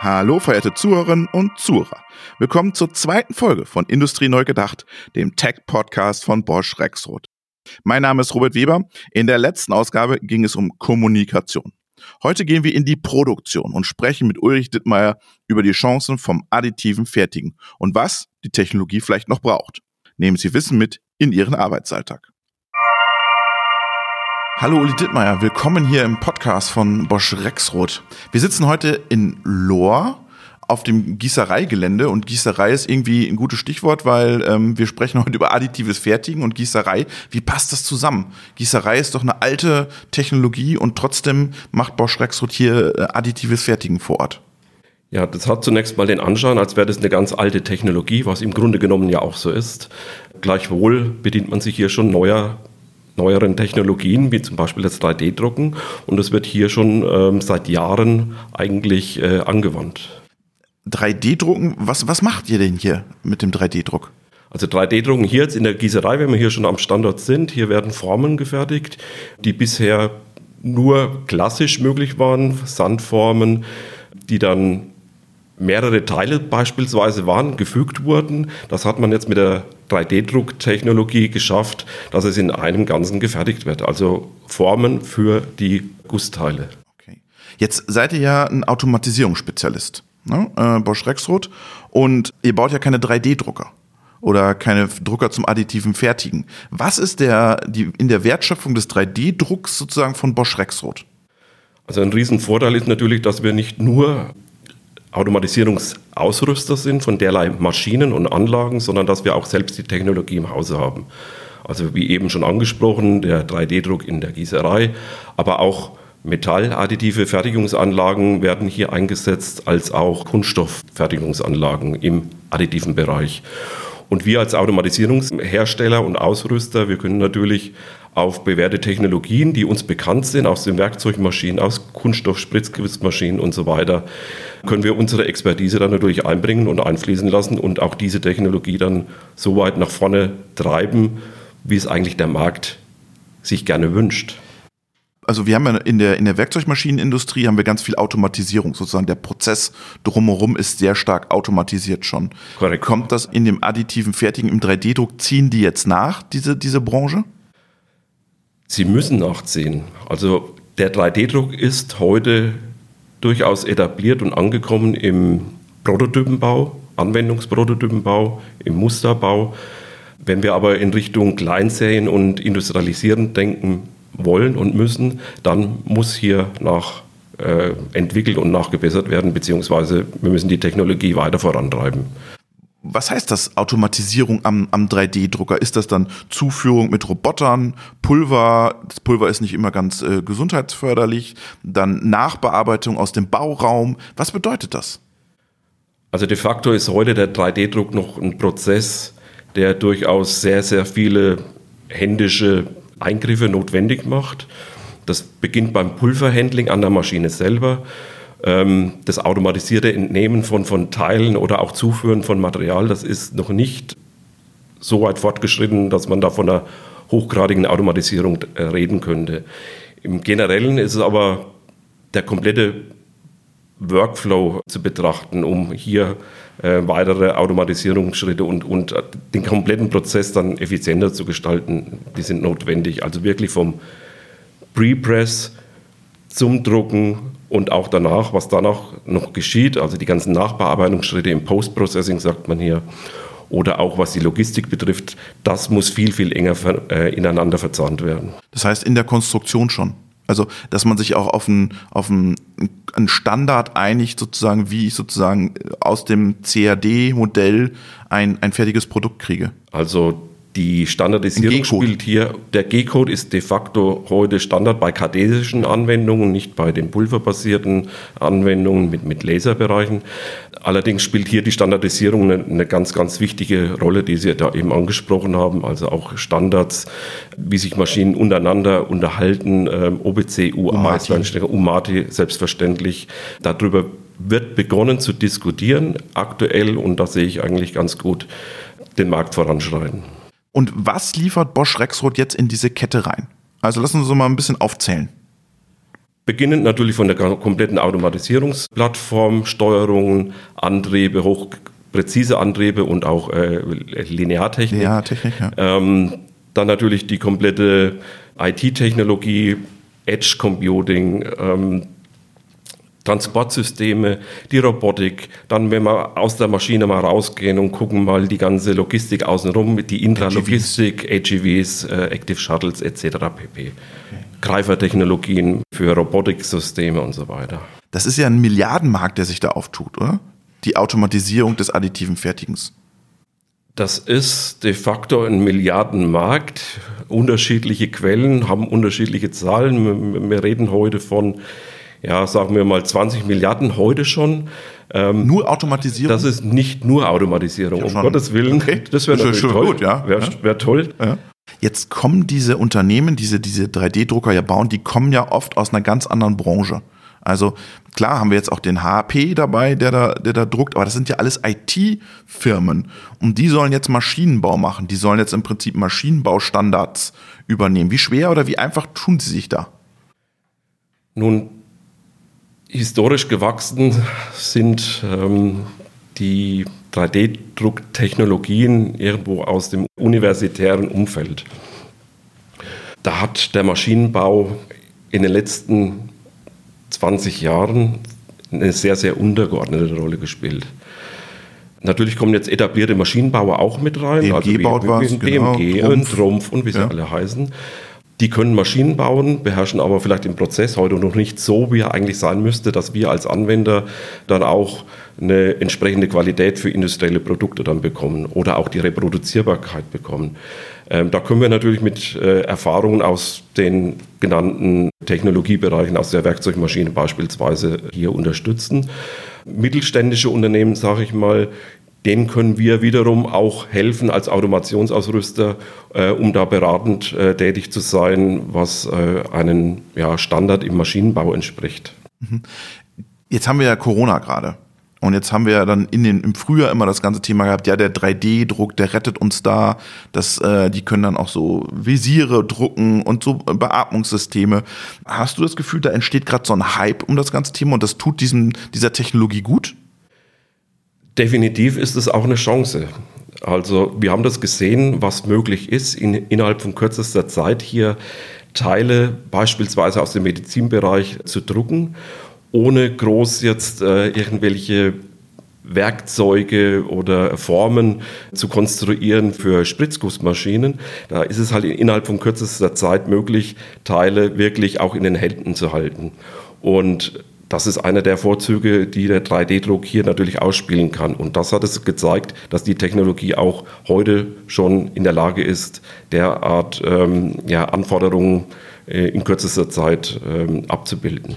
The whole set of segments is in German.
Hallo, verehrte Zuhörerinnen und Zuhörer. Willkommen zur zweiten Folge von Industrie neu gedacht, dem Tech-Podcast von Bosch Rexroth. Mein Name ist Robert Weber. In der letzten Ausgabe ging es um Kommunikation. Heute gehen wir in die Produktion und sprechen mit Ulrich Dittmeier über die Chancen vom additiven Fertigen und was die Technologie vielleicht noch braucht. Nehmen Sie Wissen mit in Ihren Arbeitsalltag. Hallo Uli Dittmeier, willkommen hier im Podcast von Bosch Rexroth. Wir sitzen heute in Lohr auf dem Gießereigelände und Gießerei ist irgendwie ein gutes Stichwort, weil ähm, wir sprechen heute über additives Fertigen und Gießerei. Wie passt das zusammen? Gießerei ist doch eine alte Technologie und trotzdem macht Bosch Rexroth hier äh, additives Fertigen vor Ort. Ja, das hat zunächst mal den Anschein, als wäre das eine ganz alte Technologie, was im Grunde genommen ja auch so ist. Gleichwohl bedient man sich hier schon neuer neueren Technologien, wie zum Beispiel das 3D-Drucken. Und das wird hier schon ähm, seit Jahren eigentlich äh, angewandt. 3D-Drucken, was, was macht ihr denn hier mit dem 3D-Druck? Also 3D-Drucken hier jetzt in der Gießerei, wenn wir hier schon am Standort sind, hier werden Formen gefertigt, die bisher nur klassisch möglich waren, Sandformen, die dann mehrere Teile beispielsweise waren, gefügt wurden. Das hat man jetzt mit der 3D-Drucktechnologie geschafft, dass es in einem Ganzen gefertigt wird. Also Formen für die Gussteile. Okay. Jetzt seid ihr ja ein Automatisierungsspezialist, ne? äh, Bosch Rexroth, und ihr baut ja keine 3D-Drucker oder keine Drucker zum additiven Fertigen. Was ist der, die, in der Wertschöpfung des 3D-Drucks sozusagen von Bosch Rexroth? Also ein Riesenvorteil ist natürlich, dass wir nicht nur Automatisierungsausrüster sind von derlei Maschinen und Anlagen, sondern dass wir auch selbst die Technologie im Hause haben. Also wie eben schon angesprochen, der 3D-Druck in der Gießerei, aber auch Metalladditive Fertigungsanlagen werden hier eingesetzt, als auch Kunststofffertigungsanlagen im additiven Bereich. Und wir als Automatisierungshersteller und Ausrüster, wir können natürlich auf bewährte Technologien, die uns bekannt sind, aus den Werkzeugmaschinen, aus Kunststoff, Spritzgewissmaschinen und so weiter, können wir unsere Expertise dann natürlich einbringen und einfließen lassen und auch diese Technologie dann so weit nach vorne treiben, wie es eigentlich der Markt sich gerne wünscht also wir haben ja in der, in der Werkzeugmaschinenindustrie haben wir ganz viel Automatisierung, sozusagen der Prozess drumherum ist sehr stark automatisiert schon. Korrekt. Kommt das in dem additiven Fertigen im 3D-Druck, ziehen die jetzt nach, diese, diese Branche? Sie müssen nachziehen. Also der 3D-Druck ist heute durchaus etabliert und angekommen im Prototypenbau, Anwendungsprototypenbau, im Musterbau. Wenn wir aber in Richtung Kleinserien und Industrialisieren denken, wollen und müssen, dann muss hier nach äh, entwickelt und nachgebessert werden, beziehungsweise wir müssen die Technologie weiter vorantreiben. Was heißt das Automatisierung am, am 3D-Drucker? Ist das dann Zuführung mit Robotern, Pulver? Das Pulver ist nicht immer ganz äh, gesundheitsförderlich. Dann Nachbearbeitung aus dem Bauraum. Was bedeutet das? Also de facto ist heute der 3D-Druck noch ein Prozess, der durchaus sehr, sehr viele händische Eingriffe notwendig macht. Das beginnt beim Pulverhandling an der Maschine selber. Ähm, das automatisierte Entnehmen von, von Teilen oder auch Zuführen von Material, das ist noch nicht so weit fortgeschritten, dass man da von einer hochgradigen Automatisierung äh, reden könnte. Im Generellen ist es aber der komplette Workflow zu betrachten, um hier äh, weitere Automatisierungsschritte und, und den kompletten Prozess dann effizienter zu gestalten, die sind notwendig. Also wirklich vom Pre-Press zum Drucken und auch danach, was danach noch geschieht, also die ganzen Nachbearbeitungsschritte im Post-Processing, sagt man hier, oder auch was die Logistik betrifft, das muss viel, viel enger äh, ineinander verzahnt werden. Das heißt in der Konstruktion schon? Also, dass man sich auch auf einen, auf einen, einen Standard einigt, sozusagen, wie ich sozusagen aus dem CAD-Modell ein, ein fertiges Produkt kriege. Also die Standardisierung spielt hier, der G-Code ist de facto heute Standard bei kartesischen Anwendungen, nicht bei den pulverbasierten Anwendungen mit, mit Laserbereichen. Allerdings spielt hier die Standardisierung eine, eine, ganz, ganz wichtige Rolle, die Sie da eben angesprochen haben. Also auch Standards, wie sich Maschinen untereinander unterhalten, ähm, OBC, UA, Umati. Umati selbstverständlich. Darüber wird begonnen zu diskutieren aktuell und da sehe ich eigentlich ganz gut den Markt voranschreiten. Und was liefert Bosch Rexroth jetzt in diese Kette rein? Also lassen Sie uns mal ein bisschen aufzählen. Beginnend natürlich von der kompletten Automatisierungsplattform, Steuerungen, Antriebe, hochpräzise Antriebe und auch äh, Lineartechnik. Lineartechnik ja. ähm, dann natürlich die komplette IT-Technologie, Edge Computing, ähm, Transportsysteme, die Robotik, dann wenn wir aus der Maschine mal rausgehen und gucken mal die ganze Logistik außenrum, die Intralogistik, AGVs, äh, Active Shuttles etc. pp. Okay. Greifertechnologien für Robotiksysteme und so weiter. Das ist ja ein Milliardenmarkt, der sich da auftut, oder? Die Automatisierung des additiven Fertigens. Das ist de facto ein Milliardenmarkt. Unterschiedliche Quellen haben unterschiedliche Zahlen. Wir reden heute von ja, sagen wir mal 20 Milliarden heute schon. Ähm, nur Automatisierung? Das ist nicht nur Automatisierung, um Gottes Willen. Okay. Das wäre natürlich toll. Gut, ja. Wäre ja. wär toll. Ja. Jetzt kommen diese Unternehmen, diese, diese 3D-Drucker ja bauen, die kommen ja oft aus einer ganz anderen Branche. Also klar haben wir jetzt auch den HP dabei, der da, der da druckt, aber das sind ja alles IT-Firmen. Und die sollen jetzt Maschinenbau machen. Die sollen jetzt im Prinzip Maschinenbaustandards übernehmen. Wie schwer oder wie einfach tun sie sich da? Nun, historisch gewachsen sind ähm, die 3D-Drucktechnologien irgendwo aus dem universitären Umfeld. Da hat der Maschinenbau in den letzten 20 Jahren eine sehr, sehr untergeordnete Rolle gespielt. Natürlich kommen jetzt etablierte Maschinenbauer auch mit rein, BMG also wie, baut wie, was, BMG genau, und Trumpf und wie sie ja. alle heißen. Die können Maschinen bauen, beherrschen aber vielleicht den Prozess heute noch nicht so, wie er eigentlich sein müsste, dass wir als Anwender dann auch eine entsprechende Qualität für industrielle Produkte dann bekommen oder auch die Reproduzierbarkeit bekommen. Ähm, da können wir natürlich mit äh, Erfahrungen aus den genannten Technologiebereichen, aus der Werkzeugmaschine beispielsweise hier unterstützen. Mittelständische Unternehmen, sage ich mal, denen können wir wiederum auch helfen als Automationsausrüster, äh, um da beratend äh, tätig zu sein, was äh, einen ja, Standard im Maschinenbau entspricht. Mhm. Jetzt haben wir ja Corona gerade. Und jetzt haben wir ja dann in den, im Frühjahr immer das ganze Thema gehabt, ja, der 3D-Druck, der rettet uns da. Das, äh, die können dann auch so Visiere drucken und so Beatmungssysteme. Hast du das Gefühl, da entsteht gerade so ein Hype um das ganze Thema und das tut diesem, dieser Technologie gut? Definitiv ist es auch eine Chance. Also wir haben das gesehen, was möglich ist, in, innerhalb von kürzester Zeit hier Teile beispielsweise aus dem Medizinbereich zu drucken, ohne groß jetzt äh, irgendwelche Werkzeuge oder Formen zu konstruieren für Spritzgussmaschinen. Da ist es halt innerhalb von kürzester Zeit möglich, Teile wirklich auch in den Händen zu halten. Und das ist einer der Vorzüge, die der 3D-Druck hier natürlich ausspielen kann. Und das hat es gezeigt, dass die Technologie auch heute schon in der Lage ist, derart ähm, ja, Anforderungen äh, in kürzester Zeit ähm, abzubilden.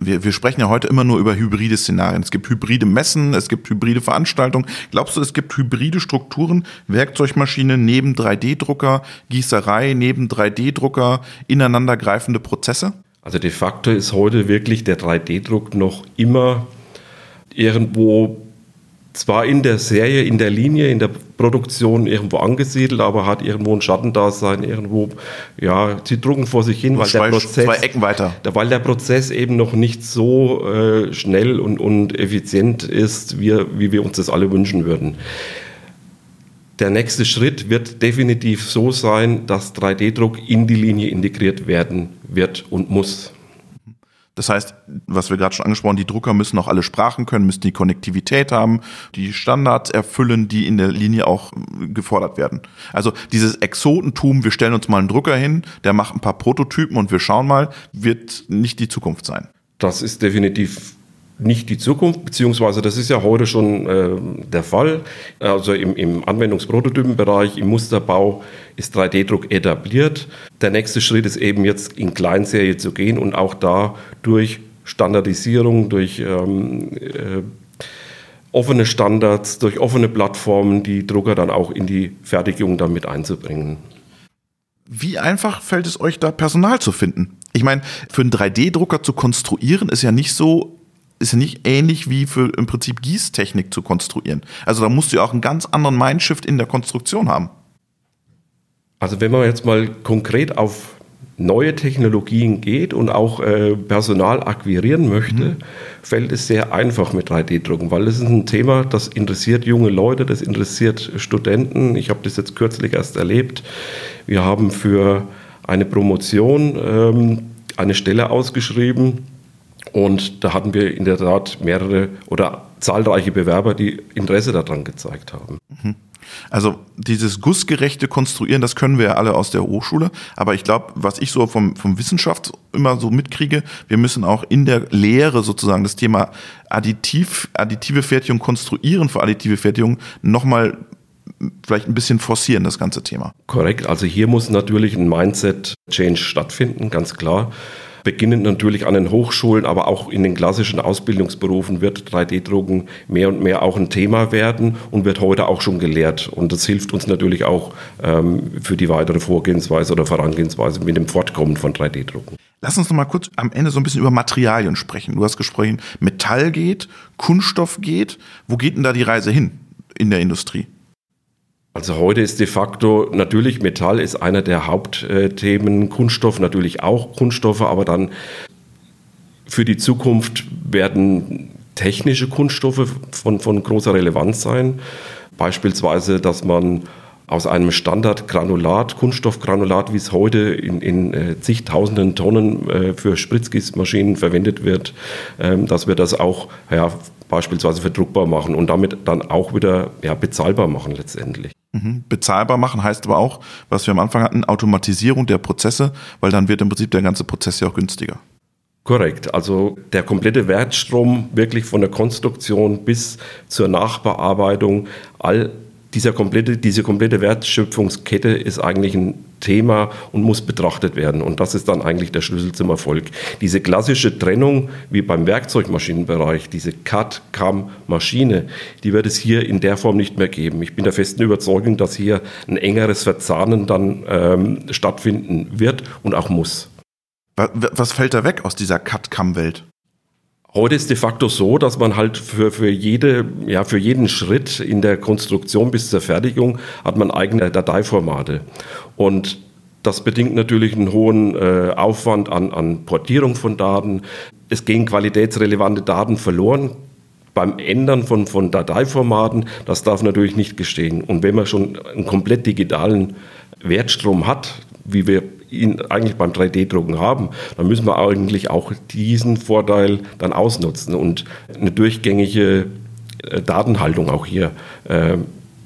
Wir, wir sprechen ja heute immer nur über hybride Szenarien. Es gibt hybride Messen, es gibt hybride Veranstaltungen. Glaubst du, es gibt hybride Strukturen, Werkzeugmaschine neben 3D-Drucker, Gießerei neben 3D-Drucker, ineinandergreifende Prozesse? Also de facto ist heute wirklich der 3D-Druck noch immer irgendwo zwar in der Serie, in der Linie, in der Produktion irgendwo angesiedelt, aber hat irgendwo ein Schattendasein, irgendwo, ja, sie drucken vor sich hin, weil zwei, der Prozess, zwei Ecken weiter. weil der Prozess eben noch nicht so äh, schnell und, und effizient ist, wie, wie wir uns das alle wünschen würden. Der nächste Schritt wird definitiv so sein, dass 3D-Druck in die Linie integriert werden wird und muss. Das heißt, was wir gerade schon angesprochen, die Drucker müssen auch alle Sprachen können, müssen die Konnektivität haben, die Standards erfüllen, die in der Linie auch gefordert werden. Also dieses Exotentum, wir stellen uns mal einen Drucker hin, der macht ein paar Prototypen und wir schauen mal, wird nicht die Zukunft sein. Das ist definitiv nicht die Zukunft, beziehungsweise das ist ja heute schon äh, der Fall. Also im, im Anwendungsprototypenbereich, im Musterbau ist 3D-Druck etabliert. Der nächste Schritt ist eben jetzt in Kleinserie zu gehen und auch da durch Standardisierung, durch ähm, äh, offene Standards, durch offene Plattformen die Drucker dann auch in die Fertigung damit einzubringen. Wie einfach fällt es euch da Personal zu finden? Ich meine, für einen 3D-Drucker zu konstruieren ist ja nicht so ist ja nicht ähnlich wie für im Prinzip Gießtechnik zu konstruieren. Also da musst du ja auch einen ganz anderen Mindshift in der Konstruktion haben. Also wenn wir jetzt mal konkret auf neue Technologien geht und auch äh, Personal akquirieren möchte, mhm. fällt es sehr einfach mit 3D-Drucken, weil das ist ein Thema, das interessiert junge Leute, das interessiert Studenten. Ich habe das jetzt kürzlich erst erlebt. Wir haben für eine Promotion ähm, eine Stelle ausgeschrieben und da hatten wir in der Tat mehrere oder zahlreiche Bewerber, die Interesse daran gezeigt haben. Mhm. Also dieses gussgerechte Konstruieren, das können wir ja alle aus der Hochschule. Aber ich glaube, was ich so vom, vom Wissenschaft immer so mitkriege, wir müssen auch in der Lehre sozusagen das Thema Additiv, additive Fertigung, Konstruieren für additive Fertigung nochmal vielleicht ein bisschen forcieren, das ganze Thema. Korrekt. Also hier muss natürlich ein Mindset-Change stattfinden, ganz klar beginnend natürlich an den Hochschulen, aber auch in den klassischen Ausbildungsberufen wird 3D-Drucken mehr und mehr auch ein Thema werden und wird heute auch schon gelehrt. Und das hilft uns natürlich auch ähm, für die weitere Vorgehensweise oder Vorangehensweise mit dem Fortkommen von 3D-Drucken. Lass uns noch mal kurz am Ende so ein bisschen über Materialien sprechen. Du hast gesprochen, Metall geht, Kunststoff geht. Wo geht denn da die Reise hin in der Industrie? Also heute ist de facto natürlich Metall ist einer der Hauptthemen, Kunststoff natürlich auch Kunststoffe, aber dann für die Zukunft werden technische Kunststoffe von, von großer Relevanz sein. Beispielsweise, dass man aus einem Standardgranulat, Kunststoffgranulat, wie es heute in, in äh, zigtausenden Tonnen äh, für Spritzgießmaschinen verwendet wird, ähm, dass wir das auch ja, beispielsweise verdruckbar machen und damit dann auch wieder ja, bezahlbar machen letztendlich. Mhm. Bezahlbar machen heißt aber auch, was wir am Anfang hatten, Automatisierung der Prozesse, weil dann wird im Prinzip der ganze Prozess ja auch günstiger. Korrekt. Also der komplette Wertstrom wirklich von der Konstruktion bis zur Nachbearbeitung, all dieser komplette, diese komplette Wertschöpfungskette ist eigentlich ein Thema und muss betrachtet werden. Und das ist dann eigentlich der Schlüssel zum Erfolg. Diese klassische Trennung wie beim Werkzeugmaschinenbereich, diese Cut, Cam, Maschine, die wird es hier in der Form nicht mehr geben. Ich bin der festen Überzeugung, dass hier ein engeres Verzahnen dann ähm, stattfinden wird und auch muss. Was fällt da weg aus dieser Cut-Cam-Welt? Heute ist de facto so, dass man halt für, für, jede, ja, für jeden Schritt in der Konstruktion bis zur Fertigung hat man eigene Dateiformate. Und das bedingt natürlich einen hohen äh, Aufwand an, an Portierung von Daten. Es gehen qualitätsrelevante Daten verloren beim Ändern von, von Dateiformaten. Das darf natürlich nicht gestehen. Und wenn man schon einen komplett digitalen Wertstrom hat, wie wir ihn eigentlich beim 3D-Drucken haben, dann müssen wir eigentlich auch diesen Vorteil dann ausnutzen und eine durchgängige äh, Datenhaltung auch hier äh,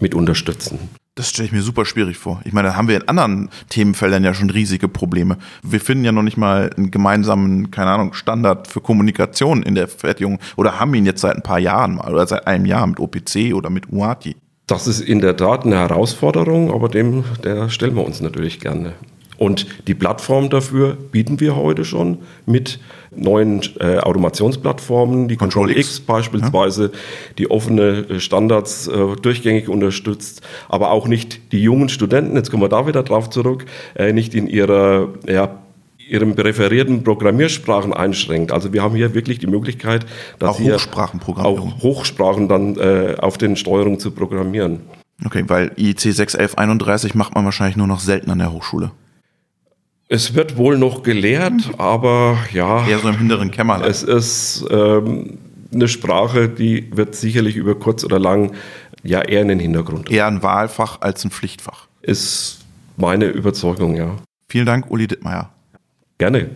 mit unterstützen. Das stelle ich mir super schwierig vor. Ich meine, da haben wir in anderen Themenfeldern ja schon riesige Probleme. Wir finden ja noch nicht mal einen gemeinsamen, keine Ahnung, Standard für Kommunikation in der Fertigung oder haben ihn jetzt seit ein paar Jahren mal oder seit einem Jahr mit OPC oder mit UATI. Das ist in der Tat eine Herausforderung, aber dem der stellen wir uns natürlich gerne. Und die Plattform dafür bieten wir heute schon mit neuen äh, Automationsplattformen, die Control, Control X, X beispielsweise, ja. die offene äh, Standards äh, durchgängig unterstützt, aber auch nicht die jungen Studenten, jetzt kommen wir da wieder drauf zurück, äh, nicht in ihrer ja, ihren präferierten Programmiersprachen einschränkt. Also wir haben hier wirklich die Möglichkeit, dass auch Hochsprachen auch Hochsprachen dann äh, auf den Steuerungen zu programmieren. Okay, weil IEC 61131 macht man wahrscheinlich nur noch selten an der Hochschule. Es wird wohl noch gelehrt, mhm. aber ja. Eher so im hinteren Kämmerlein. Es ist ähm, eine Sprache, die wird sicherlich über kurz oder lang ja eher in den Hintergrund. Eher ein Wahlfach als ein Pflichtfach. Ist meine Überzeugung, ja. Vielen Dank, Uli Dittmeier. Gerne.